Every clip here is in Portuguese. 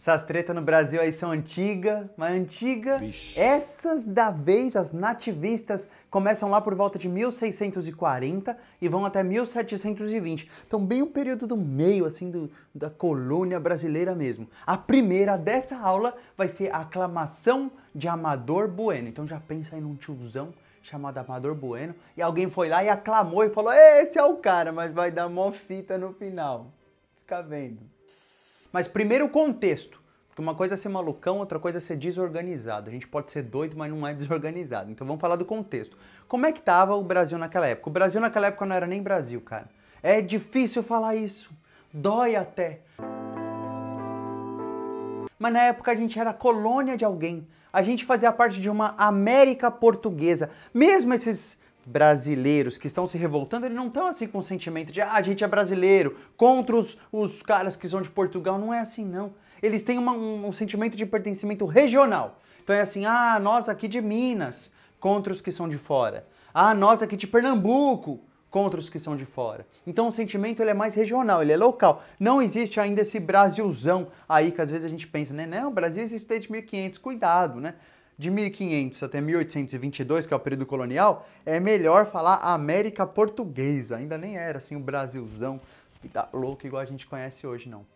Essas tretas no Brasil aí são antigas, mas antiga. Vixe. Essas da vez, as nativistas, começam lá por volta de 1640 e vão até 1720. Então, bem o período do meio, assim, do, da colônia brasileira mesmo. A primeira dessa aula vai ser a aclamação de Amador Bueno. Então, já pensa aí num tiozão chamado Amador Bueno. E alguém foi lá e aclamou e falou: Esse é o cara, mas vai dar mó fita no final. Fica vendo. Mas primeiro o contexto. Porque uma coisa é ser malucão, outra coisa é ser desorganizado. A gente pode ser doido, mas não é desorganizado. Então vamos falar do contexto. Como é que tava o Brasil naquela época? O Brasil naquela época não era nem Brasil, cara. É difícil falar isso. Dói até. Mas na época a gente era colônia de alguém. A gente fazia parte de uma América portuguesa. Mesmo esses brasileiros que estão se revoltando, eles não estão assim com o sentimento de ah, a gente é brasileiro, contra os, os caras que são de Portugal. Não é assim, não. Eles têm uma, um, um sentimento de pertencimento regional. Então é assim, ah, nós aqui de Minas, contra os que são de fora. Ah, nós aqui de Pernambuco, contra os que são de fora. Então o sentimento ele é mais regional, ele é local. Não existe ainda esse Brasilzão aí que às vezes a gente pensa, né? Não, o Brasil existe desde 1500, cuidado, né? De 1500 até 1822, que é o período colonial, é melhor falar América Portuguesa. Ainda nem era assim o Brasilzão, vida louco igual a gente conhece hoje, não.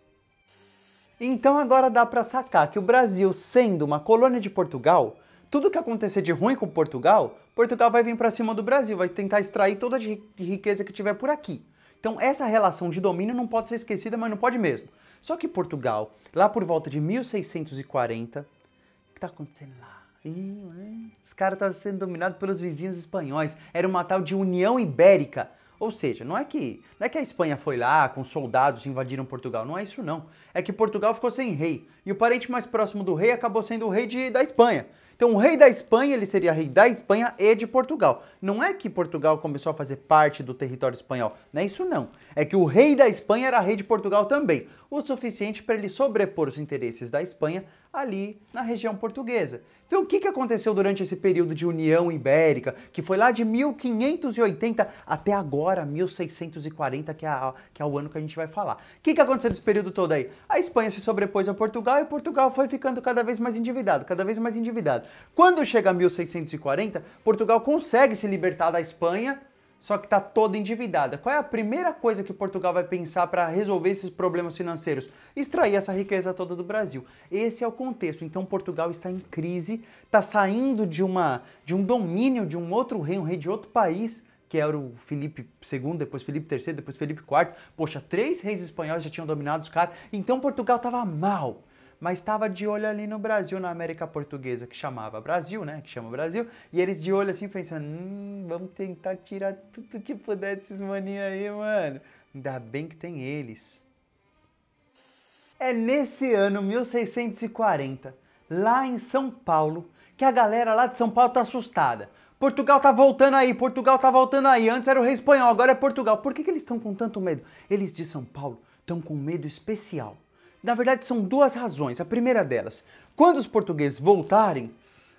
Então agora dá para sacar que o Brasil, sendo uma colônia de Portugal, tudo que acontecer de ruim com Portugal, Portugal vai vir para cima do Brasil, vai tentar extrair toda a riqueza que tiver por aqui. Então essa relação de domínio não pode ser esquecida, mas não pode mesmo. Só que Portugal, lá por volta de 1640, o que está acontecendo lá? Ih, os caras estavam sendo dominados pelos vizinhos espanhóis. Era uma tal de União Ibérica. Ou seja, não é que não é que a Espanha foi lá com soldados e invadiram Portugal, não é isso não. É que Portugal ficou sem rei e o parente mais próximo do rei acabou sendo o rei de, da Espanha. Então o rei da Espanha, ele seria rei da Espanha e de Portugal. Não é que Portugal começou a fazer parte do território espanhol, não é isso não. É que o rei da Espanha era rei de Portugal também, o suficiente para ele sobrepor os interesses da Espanha ali na região portuguesa. Então o que, que aconteceu durante esse período de União Ibérica, que foi lá de 1580 até agora, 1640, que é, a, que é o ano que a gente vai falar. O que, que aconteceu nesse período todo aí? A Espanha se sobrepôs a Portugal e Portugal foi ficando cada vez mais endividado, cada vez mais endividado. Quando chega a 1640, Portugal consegue se libertar da Espanha, só que está toda endividada. Qual é a primeira coisa que Portugal vai pensar para resolver esses problemas financeiros? Extrair essa riqueza toda do Brasil. Esse é o contexto. Então Portugal está em crise, está saindo de uma de um domínio de um outro rei, um rei de outro país, que era o Felipe II, depois Felipe III, depois Felipe IV. Poxa, três reis espanhóis já tinham dominado os caras. Então Portugal estava mal mas estava de olho ali no Brasil, na América Portuguesa, que chamava Brasil, né? Que chama Brasil. E eles de olho assim, pensando, hum, vamos tentar tirar tudo que puder desses maninhos aí, mano. Ainda bem que tem eles. É nesse ano, 1640, lá em São Paulo, que a galera lá de São Paulo tá assustada. Portugal tá voltando aí, Portugal tá voltando aí. Antes era o rei espanhol, agora é Portugal. Por que, que eles estão com tanto medo? Eles de São Paulo estão com medo especial. Na verdade, são duas razões. A primeira delas, quando os portugueses voltarem,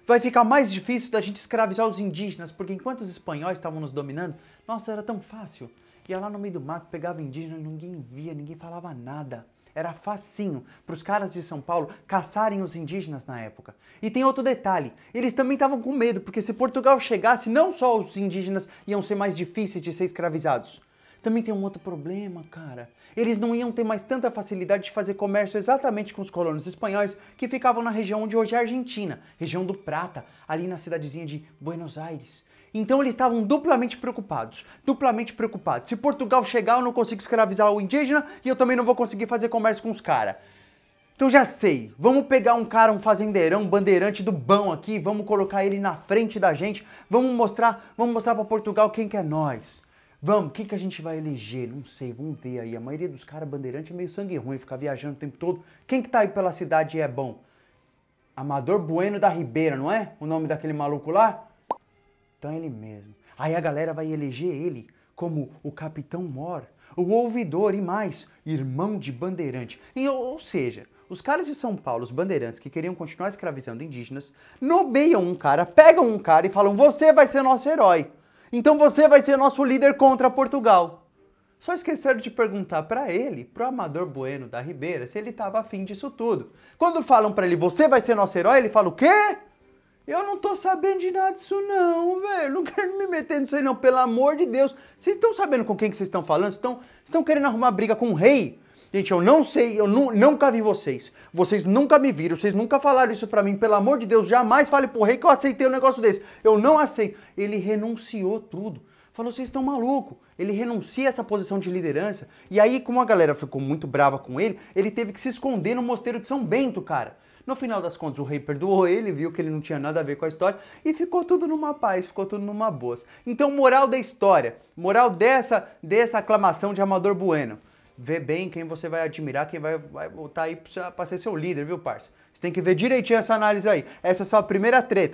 vai ficar mais difícil da gente escravizar os indígenas, porque enquanto os espanhóis estavam nos dominando, nossa, era tão fácil. Ia lá no meio do mato, pegava indígena, ninguém via, ninguém falava nada. Era facinho para os caras de São Paulo caçarem os indígenas na época. E tem outro detalhe: eles também estavam com medo, porque se Portugal chegasse, não só os indígenas iam ser mais difíceis de ser escravizados, também tem um outro problema, cara. Eles não iam ter mais tanta facilidade de fazer comércio exatamente com os colonos espanhóis que ficavam na região onde hoje é a Argentina, região do Prata, ali na cidadezinha de Buenos Aires. Então eles estavam duplamente preocupados, duplamente preocupados. Se Portugal chegar, eu não consigo escravizar o indígena e eu também não vou conseguir fazer comércio com os caras. Então já sei, vamos pegar um cara, um fazendeirão, um bandeirante do bão aqui, vamos colocar ele na frente da gente, vamos mostrar, vamos mostrar para Portugal quem que é nós. Vamos, o que, que a gente vai eleger? Não sei, vamos ver aí. A maioria dos caras bandeirantes é meio sangue ruim, ficar viajando o tempo todo. Quem que tá aí pela cidade e é bom? Amador Bueno da Ribeira, não é? O nome daquele maluco lá? Então é ele mesmo. Aí a galera vai eleger ele como o Capitão Mor, o ouvidor e mais, irmão de bandeirante. E, ou seja, os caras de São Paulo, os bandeirantes que queriam continuar escravizando indígenas, nobeiam um cara, pegam um cara e falam: Você vai ser nosso herói. Então você vai ser nosso líder contra Portugal. Só esqueceram de perguntar para ele, pro Amador Bueno da Ribeira, se ele tava afim disso tudo. Quando falam para ele, você vai ser nosso herói, ele fala, o quê? Eu não tô sabendo de nada disso não, velho. Não quero me meter nisso aí não, pelo amor de Deus. Vocês estão sabendo com quem que vocês estão falando? Vocês estão, estão querendo arrumar briga com o rei? Gente, eu não sei, eu nu, nunca vi vocês. Vocês nunca me viram, vocês nunca falaram isso pra mim. Pelo amor de Deus, jamais fale pro rei que eu aceitei um negócio desse. Eu não aceito. Ele renunciou tudo. Falou, vocês estão malucos. Ele renuncia essa posição de liderança. E aí, como a galera ficou muito brava com ele, ele teve que se esconder no mosteiro de São Bento, cara. No final das contas, o rei perdoou ele, viu que ele não tinha nada a ver com a história e ficou tudo numa paz, ficou tudo numa boa. Então, moral da história, moral dessa, dessa aclamação de Amador Bueno. Vê bem quem você vai admirar, quem vai, vai botar aí para ser seu líder, viu, parça? Você tem que ver direitinho essa análise aí. Essa é só a primeira treta.